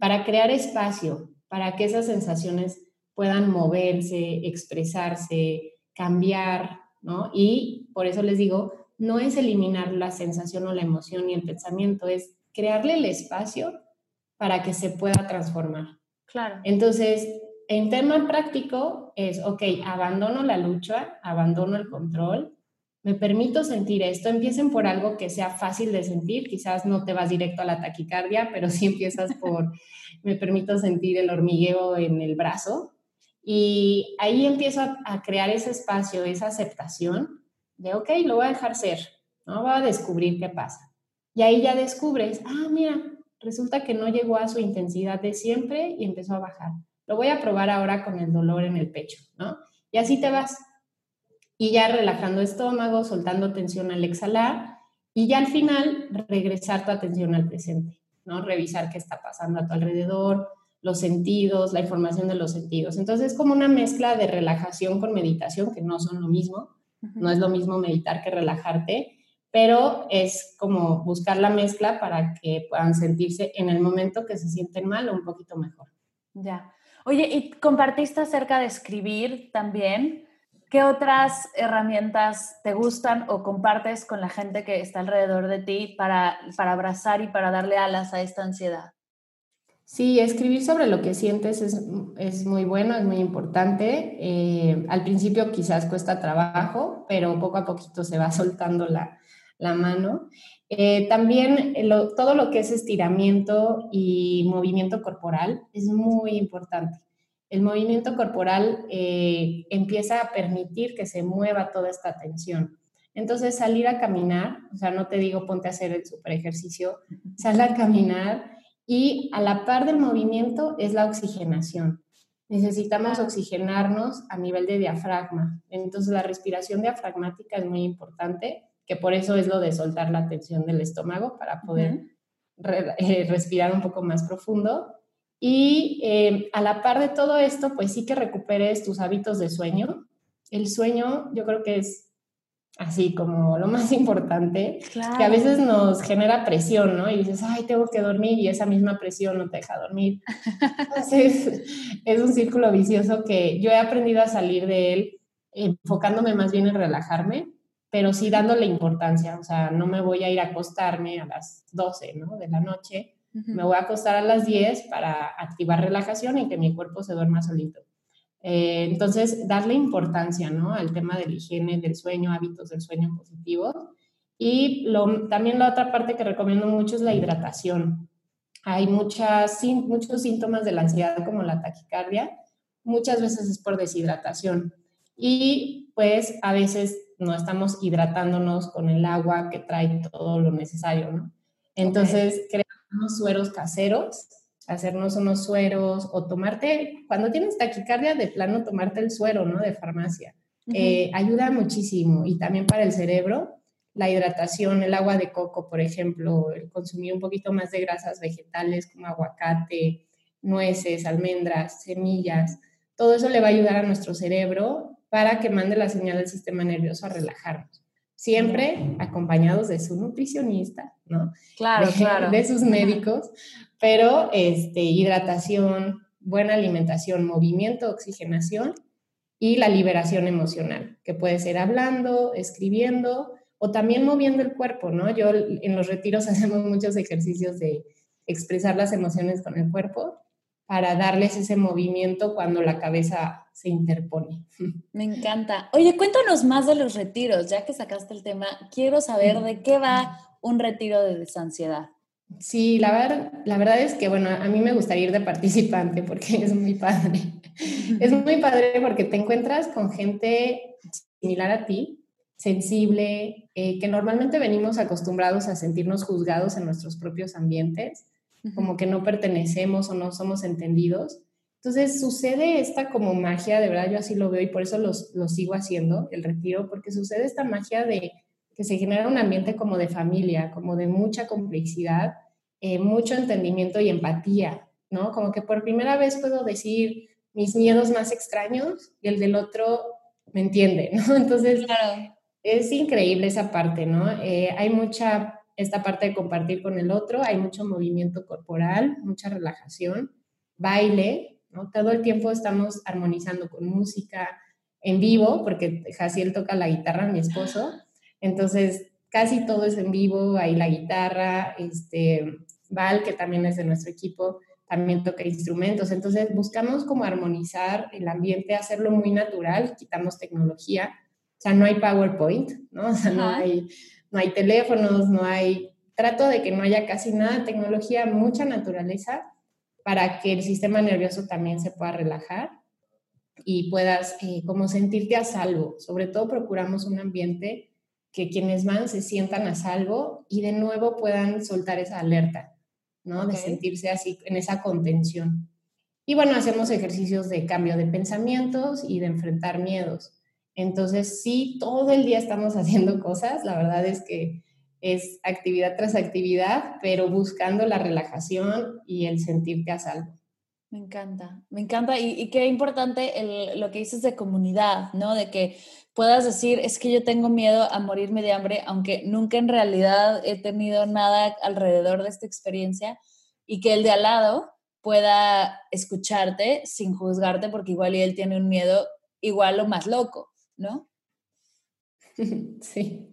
para crear espacio, para que esas sensaciones puedan moverse, expresarse, cambiar, ¿no? Y por eso les digo, no es eliminar la sensación o la emoción y el pensamiento, es crearle el espacio para que se pueda transformar. Claro. Entonces, en tema práctico es, ok, abandono la lucha, abandono el control, me permito sentir esto, empiecen por algo que sea fácil de sentir, quizás no te vas directo a la taquicardia, pero sí empiezas por, me permito sentir el hormigueo en el brazo y ahí empiezo a, crear ese espacio, esa aceptación de, ok, lo voy a dejar ser, ¿no? Voy a descubrir qué pasa. Y ahí ya descubres, ah, mira, resulta que no llegó a su intensidad de siempre y empezó a bajar lo voy a probar ahora con el dolor en el pecho, ¿no? Y así te vas. Y ya relajando estómago, soltando tensión al exhalar y ya al final regresar tu atención al presente, ¿no? Revisar qué está pasando a tu alrededor, los sentidos, la información de los sentidos. Entonces es como una mezcla de relajación con meditación, que no son lo mismo. No es lo mismo meditar que relajarte, pero es como buscar la mezcla para que puedan sentirse en el momento que se sienten mal o un poquito mejor. Ya. Oye, y compartiste acerca de escribir también. ¿Qué otras herramientas te gustan o compartes con la gente que está alrededor de ti para, para abrazar y para darle alas a esta ansiedad? Sí, escribir sobre lo que sientes es, muy bueno, es muy importante. Eh, al principio quizás cuesta trabajo, pero poco a poquito se va soltando la, la mano. Eh, también eh, todo lo que es estiramiento y movimiento corporal es muy importante. El movimiento corporal eh, empieza a permitir que se mueva toda esta tensión. Entonces, salir a caminar, o sea, no te digo ponte a hacer el super ejercicio, sal a caminar y a la par del movimiento es la oxigenación. Necesitamos oxigenarnos a nivel de diafragma. Entonces, la respiración diafragmática es muy importante que por eso es lo de soltar la tensión del estómago para poder eh, respirar un poco más profundo. Y eh, a la par de todo esto, pues sí que recuperes tus hábitos de sueño. El sueño yo creo que es así como lo más importante, que a veces nos genera presión, ¿no? Y dices, ay, tengo que dormir y esa misma presión no te deja dormir. Entonces, es un círculo vicioso que yo he aprendido a salir de él enfocándome más bien en relajarme pero sí dándole importancia, o sea, no me voy a ir a acostarme a las 12 ¿no? de la noche, me voy a acostar a las 10 para activar relajación y que mi cuerpo se duerma solito. Eh, entonces, darle importancia ¿no? al tema de la higiene, del sueño, hábitos del sueño positivos. Y lo, también la otra parte que recomiendo mucho es la hidratación. Hay muchas, muchos síntomas de la ansiedad como la taquicardia, muchas veces es por deshidratación. y pues a veces no estamos hidratándonos con el agua que trae todo lo necesario, ¿no? Entonces, creamos unos sueros caseros, hacernos unos sueros o tomarte, cuando tienes taquicardia, de plano tomarte el suero, ¿no? De farmacia. Eh, ayuda muchísimo y también para el cerebro, la hidratación, el agua de coco, por ejemplo, el consumir un poquito más de grasas vegetales como aguacate, nueces, almendras, semillas, todo eso le va a ayudar a nuestro cerebro para que mande la señal al sistema nervioso a relajarnos. Siempre acompañados de su nutricionista, ¿no? Claro, de, claro. De sus médicos, pero este, hidratación, buena alimentación, movimiento, oxigenación y la liberación emocional, que puede ser hablando, escribiendo o también moviendo el cuerpo, ¿no? Yo en los retiros hacemos muchos ejercicios de expresar las emociones con el cuerpo para darles ese movimiento cuando la cabeza se interpone. Me encanta. Oye, cuéntanos más de los retiros, ya que sacaste el tema, quiero saber de qué va un retiro de desansiedad. Sí, la, verdad, la verdad es que, bueno, a mí me gustaría ir de participante porque es muy padre. es muy padre porque te encuentras con gente similar a ti, sensible, eh, que normalmente venimos acostumbrados a sentirnos juzgados en nuestros propios ambientes como que no pertenecemos o no somos entendidos. Entonces sucede esta como magia, de verdad yo así lo veo y por eso lo sigo haciendo, el retiro, porque sucede esta magia de que se genera un ambiente como de familia, como de mucha complicidad, eh, mucho entendimiento y empatía, ¿no? Como que por primera vez puedo decir mis miedos más extraños y el del otro me entiende, ¿no? Entonces, es increíble esa parte, ¿no? Eh, hay mucha esta parte de compartir con el otro, hay mucho movimiento corporal, mucha relajación, baile, ¿no? Todo el tiempo estamos armonizando con música en vivo, porque Jaciel toca la guitarra, mi esposo, entonces casi todo es en vivo, hay la guitarra, este, Val, que también es de nuestro equipo, también toca instrumentos, entonces buscamos como armonizar el ambiente, hacerlo muy natural, quitamos tecnología, o sea, no hay PowerPoint, ¿no? O sea, no hay no hay teléfonos, no hay, trato de que no haya casi nada de tecnología, mucha naturaleza para que el sistema nervioso también se pueda relajar y puedas eh, como sentirte a salvo. Sobre todo procuramos un ambiente que quienes van se sientan a salvo y de nuevo puedan soltar esa alerta, ¿no? De sentirse así en esa contención. Y bueno, hacemos ejercicios de cambio de pensamientos y de enfrentar miedos. Entonces, sí, todo el día estamos haciendo cosas, la verdad es que es actividad tras actividad, pero buscando la relajación y el sentirte a salvo. Me encanta, me encanta y, qué importante lo que dices de comunidad, ¿no? De que puedas decir, es que yo tengo miedo a morirme de hambre, aunque nunca en realidad he tenido nada alrededor de esta experiencia y que el de al lado pueda escucharte sin juzgarte porque igual él tiene un miedo igual o más loco. ¿No? Sí,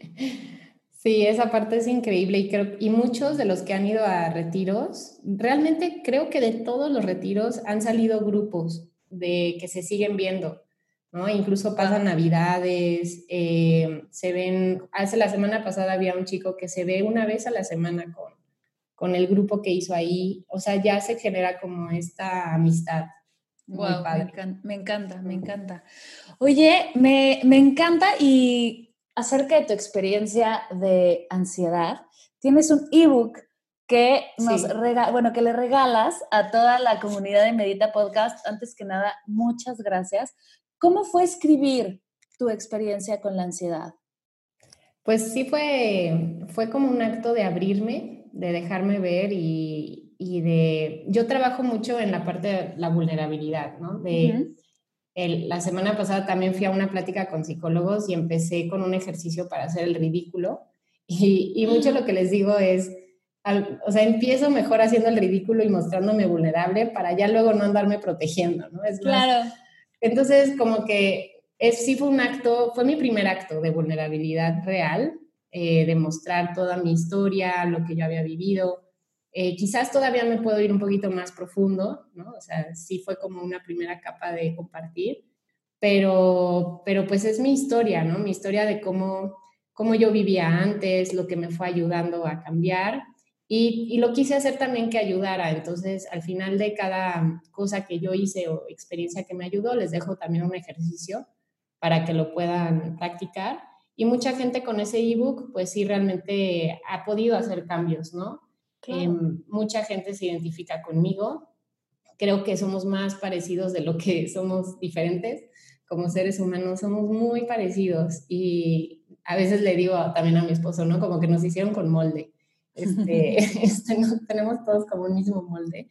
sí, esa parte es increíble y, creo, y muchos de los que han ido a retiros, realmente creo que de todos los retiros han salido grupos de que se siguen viendo, ¿no? Incluso pasan navidades, eh, se ven, hace la semana pasada había un chico que se ve una vez a la semana con, con el grupo que hizo ahí, o sea, ya se genera como esta amistad. Wow, me, encanta, me encanta, Oye, me, encanta y acerca de tu experiencia de ansiedad, tienes un ebook que nos bueno, que le regalas a toda la comunidad de Medita Podcast. Antes que nada, muchas gracias. ¿Cómo fue escribir tu experiencia con la ansiedad? Pues sí fue, fue como un acto de abrirme, de dejarme ver y, y de, yo trabajo mucho en la parte de la vulnerabilidad, ¿no? De, el, la semana pasada también fui a una plática con psicólogos y empecé con un ejercicio para hacer el ridículo y, y mucho lo que les digo es, o sea, empiezo mejor haciendo el ridículo y mostrándome vulnerable para ya luego no andarme protegiendo, ¿no? Es claro. entonces, como que es, sí fue un acto, fue mi primer acto de vulnerabilidad real, eh, de mostrar toda mi historia, lo que yo había vivido, eh, quizás todavía me puedo ir un poquito más profundo, ¿no? O sea, sí fue como una primera capa de compartir, pero, pero pues es mi historia, ¿no? Mi historia de cómo, cómo yo vivía antes, lo que me fue ayudando a cambiar y, y, lo quise hacer también que ayudara. Entonces, al final de cada cosa que yo hice o experiencia que me ayudó, les dejo también un ejercicio para que lo puedan practicar. Y mucha gente con ese ebook, pues sí, realmente ha podido hacer cambios, ¿no? Em, mucha gente se identifica conmigo. Creo que somos más parecidos de lo que somos diferentes. Como seres humanos somos muy parecidos y a veces le digo también a mi esposo, ¿no? Como que nos hicieron con molde. Este, este, tenemos todos como un mismo molde.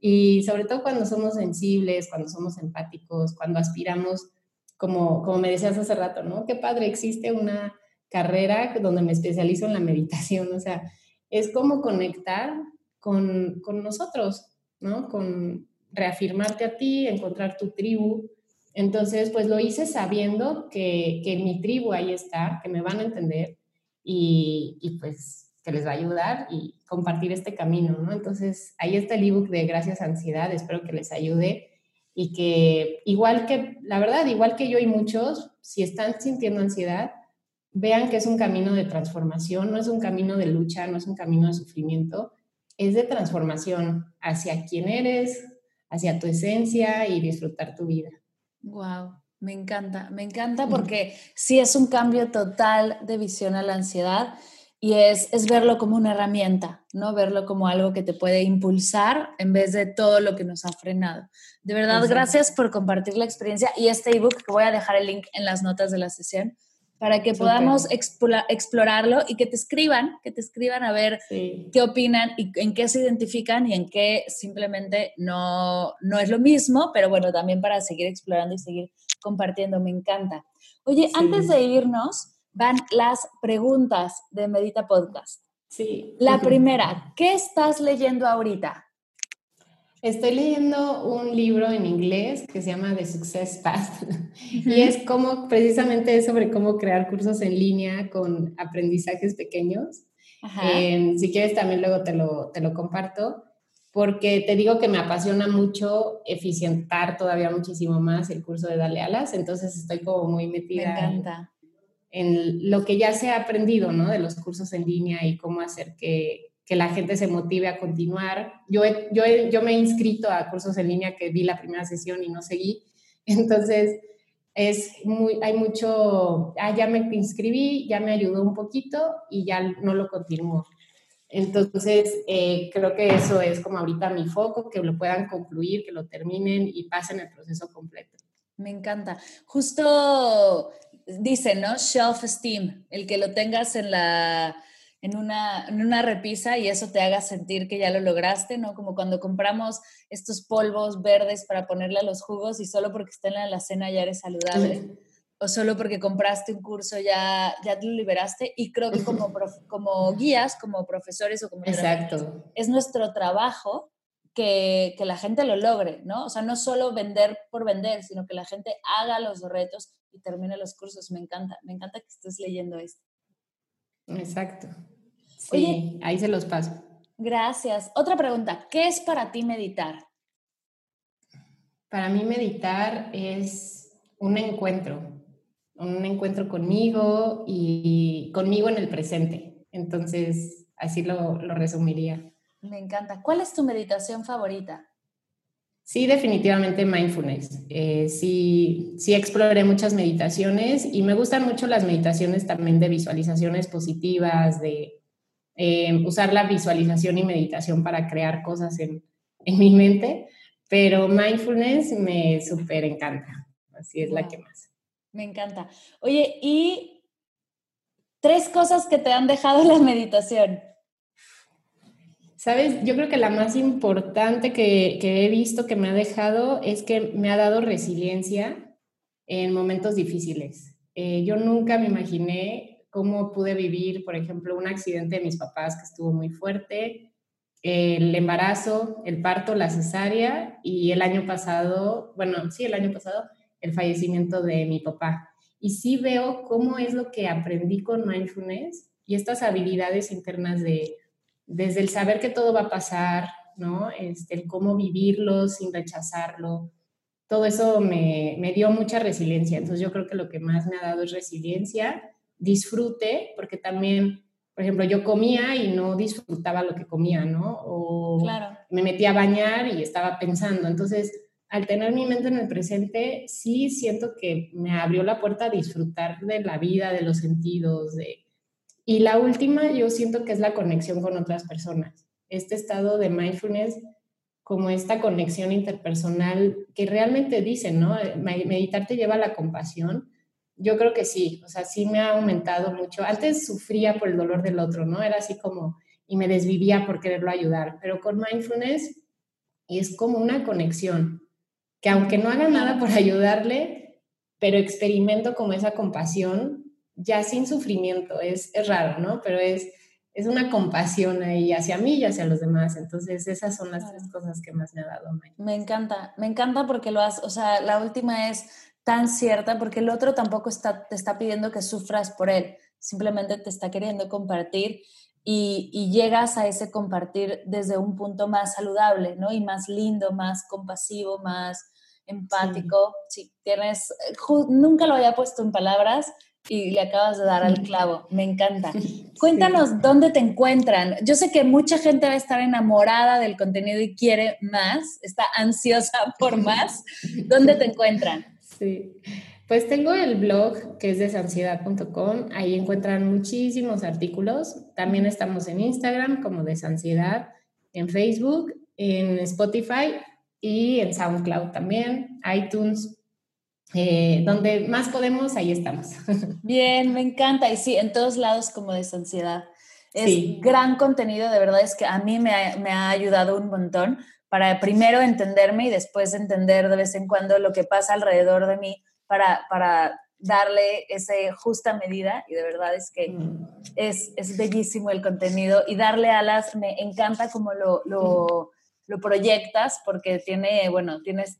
Y sobre todo cuando somos sensibles, cuando somos empáticos, cuando aspiramos, como, como me decías hace rato, ¿no? Qué padre, existe una carrera donde me especializo en la meditación, o sea, es como conectar con, con nosotros, ¿no? Con reafirmarte a ti, encontrar tu tribu. Entonces, pues lo hice sabiendo que, que mi tribu ahí está, que me van a entender y, y pues que les va a ayudar y compartir este camino, ¿no? Entonces, ahí está el ebook de Gracias Ansiedad, espero que les ayude y que igual que, la verdad, igual que yo y muchos, si están sintiendo ansiedad, vean que es un camino de transformación, no es un camino de lucha, no es un camino de sufrimiento, es de transformación hacia quién eres, hacia tu esencia y disfrutar tu vida. Wow, me encanta, me encanta porque sí es un cambio total de visión a la ansiedad y es, es verlo como una herramienta, ¿no? Verlo como algo que te puede impulsar en vez de todo lo que nos ha frenado. De verdad, gracias por compartir la experiencia y este ebook que voy a dejar el link en las notas de la sesión para que podamos explorarlo y que te escriban, que te escriban a ver qué opinan y en qué se identifican y en qué simplemente no, no es lo mismo, pero bueno, también para seguir explorando y seguir compartiendo, me encanta. Oye, antes de irnos, van las preguntas de Medita Podcast. Sí. La primera, ¿qué estás leyendo ahorita? Estoy leyendo un libro en inglés que se llama The Success Path y es como precisamente sobre cómo crear cursos en línea con aprendizajes pequeños. Em, si quieres también luego te lo, te lo comparto porque te digo que me apasiona mucho eficientar todavía muchísimo más el curso de Dale Alas, entonces estoy como muy metida. Me encanta en lo que ya se ha aprendido, ¿no? De los cursos en línea y cómo hacer que, la gente se motive a continuar. Yo, yo, yo me he inscrito a cursos en línea que vi la primera sesión y no seguí. Entonces, es muy, hay mucho, ah, ya me inscribí, ya me ayudó un poquito y ya no lo continúo. Entonces, eh, creo que eso es como ahorita mi foco, que lo puedan concluir, que lo terminen y pasen el proceso completo. Me encanta. Justo dice, ¿no? Self-esteem, el que lo tengas en la... En una, en una repisa y eso te haga sentir que ya lo lograste, ¿no? Como cuando compramos estos polvos verdes para ponerle a los jugos y solo porque está en la cena ya eres saludable. o solo porque compraste un curso ya, ya lo liberaste. Y creo que como, como guías, como profesores o como... Exacto. Es nuestro trabajo que, que, la gente lo logre, ¿no? O sea, no solo vender por vender, sino que la gente haga los retos y termine los cursos. Me encanta, me encanta que estés leyendo esto. Exacto. Sí, ahí se los paso. Gracias. Otra pregunta, ¿qué es para ti meditar? Para mí meditar es un encuentro, un encuentro conmigo y conmigo en el presente. Entonces, así lo, lo resumiría. Me encanta. ¿Cuál es tu meditación favorita? Sí, definitivamente mindfulness. Eh, sí, sí exploré muchas meditaciones y me gustan mucho las meditaciones también de visualizaciones positivas, de eh, usar la visualización y meditación para crear cosas en, en mi mente, pero mindfulness me súper encanta. Así es la que más. Me encanta. Oye, ¿y tres cosas que te han dejado la meditación? Sabes, yo creo que la más importante que, he visto que me ha dejado es que me ha dado resiliencia en momentos difíciles. Eh, yo nunca me imaginé cómo pude vivir, por ejemplo, un accidente de mis papás que estuvo muy fuerte, el embarazo, el parto, la cesárea y el año pasado, bueno, sí, el año pasado, el fallecimiento de mi papá. Y sí veo cómo es lo que aprendí con mindfulness y estas habilidades internas de desde el saber que todo va a pasar, ¿no? Este, el cómo vivirlo sin rechazarlo, todo eso me, me, dio mucha resiliencia. Entonces yo creo que lo que más me ha dado es resiliencia, disfrute, porque también, por ejemplo, yo comía y no disfrutaba lo que comía, ¿no? O claro. me metía a bañar y estaba pensando. Entonces al tener mi mente en el presente, sí siento que me abrió la puerta a disfrutar de la vida, de los sentidos, de... Y la última, yo siento que es la conexión con otras personas. Este estado de mindfulness, como esta conexión interpersonal que realmente dicen, ¿no? Meditar te lleva a la compasión. Yo creo que sí, o sea, sí me ha aumentado mucho. Antes sufría por el dolor del otro, ¿no? Era así como, y me desvivía por quererlo ayudar, pero con mindfulness es como una conexión que aunque no haga nada por ayudarle, pero experimento como esa compasión, ya sin sufrimiento, es, es raro, ¿no? Pero es, es una compasión ahí hacia mí y hacia los demás. Entonces, esas son las tres cosas que más me ha dado. Me encanta, me encanta porque lo has, o sea, la última es tan cierta porque el otro tampoco está, te está pidiendo que sufras por él, simplemente te está queriendo compartir y, y, llegas a ese compartir desde un punto más saludable, ¿no? Y más lindo, más compasivo, más empático. Si tienes, eh, nunca lo había puesto en palabras y le acabas de dar al clavo. Me encanta. Cuéntanos dónde te encuentran. Yo sé que mucha gente va a estar enamorada del contenido y quiere más, está ansiosa por más. ¿Dónde te encuentran? Sí. Pues tengo el blog que es desansiedad.com, ahí encuentran muchísimos artículos. También estamos en Instagram como Desansiedad, en Facebook, en Spotify y en SoundCloud también, iTunes, eh, donde más podemos, ahí estamos. Bien, me encanta. Y sí, en todos lados como Desansiedad. Es gran contenido, de verdad es que a mí me ha, me ha ayudado un montón para primero entenderme y después entender de vez en cuando lo que pasa alrededor de mí para, para darle esa justa medida y de verdad es que mm. es, es, bellísimo el contenido y darle alas, me encanta como lo, lo, lo, proyectas porque tiene, bueno, tienes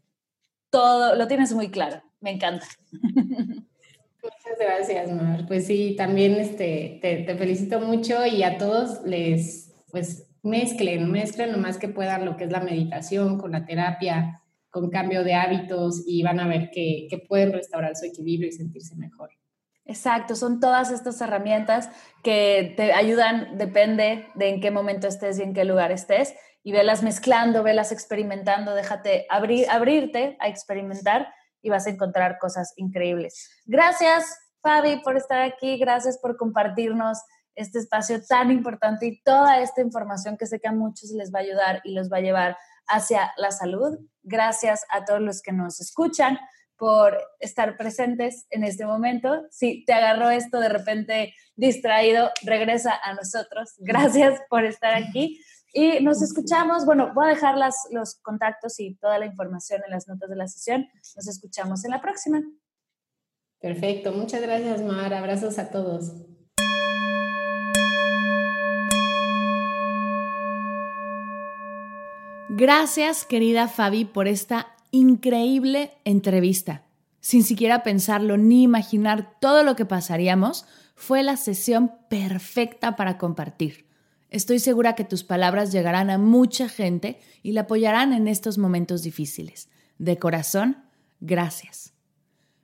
todo, lo tienes muy claro, me encanta. Muchas gracias, Mar. Pues sí, también este, te, te felicito mucho y a todos les, pues mezclen, mezclen lo más que puedan lo que es la meditación con la terapia, con cambio de hábitos y van a ver que, que pueden restaurar su equilibrio y sentirse mejor. Exacto, son todas estas herramientas que te ayudan, depende de en qué momento estés y en qué lugar estés, y velas mezclando, velas experimentando, déjate abrir, abrirte a experimentar y vas a encontrar cosas increíbles. Gracias, Fabi, por estar aquí, gracias por compartirnos este espacio tan importante y toda esta información que sé que a muchos les va a ayudar y los va a llevar hacia la salud. Gracias a todos los que nos escuchan por estar presentes en este momento. Si te agarró esto de repente distraído, regresa a nosotros. Gracias por estar aquí. Y nos escuchamos, bueno, voy a dejar las, los contactos y toda la información en las notas de la sesión. Nos escuchamos en la próxima. Perfecto, muchas gracias, Mar. Abrazos a todos. Gracias, querida Fabi, por esta increíble entrevista. Sin siquiera pensarlo ni imaginar todo lo que pasaríamos, fue la sesión perfecta para compartir. Estoy segura que tus palabras llegarán a mucha gente y la apoyarán en estos momentos difíciles. De corazón, gracias.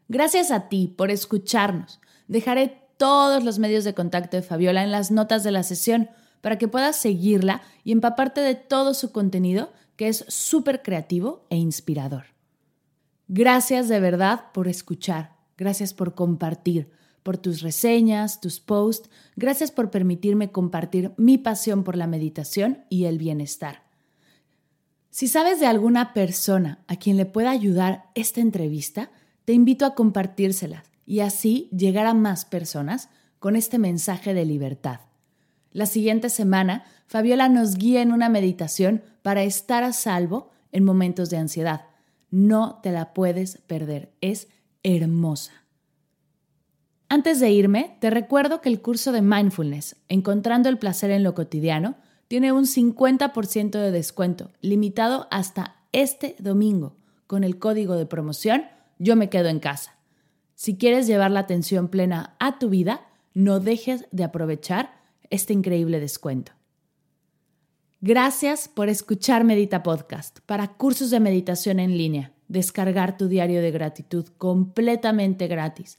Gracias a ti por escucharnos. Dejaré todos los medios de contacto de Fabiola en las notas de la sesión para que puedas seguirla y empaparte de todo su contenido que es súper creativo e inspirador. Gracias de verdad por escuchar, gracias por compartir, por tus reseñas, tus posts, gracias por permitirme compartir mi pasión por la meditación y el bienestar. Si sabes de alguna persona a quien le pueda ayudar esta entrevista, te invito a compartírsela y así llegar a más personas con este mensaje de libertad. La siguiente semana, Fabiola nos guía en una meditación para estar a salvo en momentos de ansiedad. No te la puedes perder, es hermosa. Antes de irme, te recuerdo que el curso de mindfulness, Encontrando el placer en lo cotidiano, tiene un 50% de descuento, limitado hasta este domingo, con el código de promoción Yo me quedo en casa. Si quieres llevar la atención plena a tu vida, no dejes de aprovechar este increíble descuento. Gracias por escuchar Medita Podcast para cursos de meditación en línea, descargar tu diario de gratitud completamente gratis,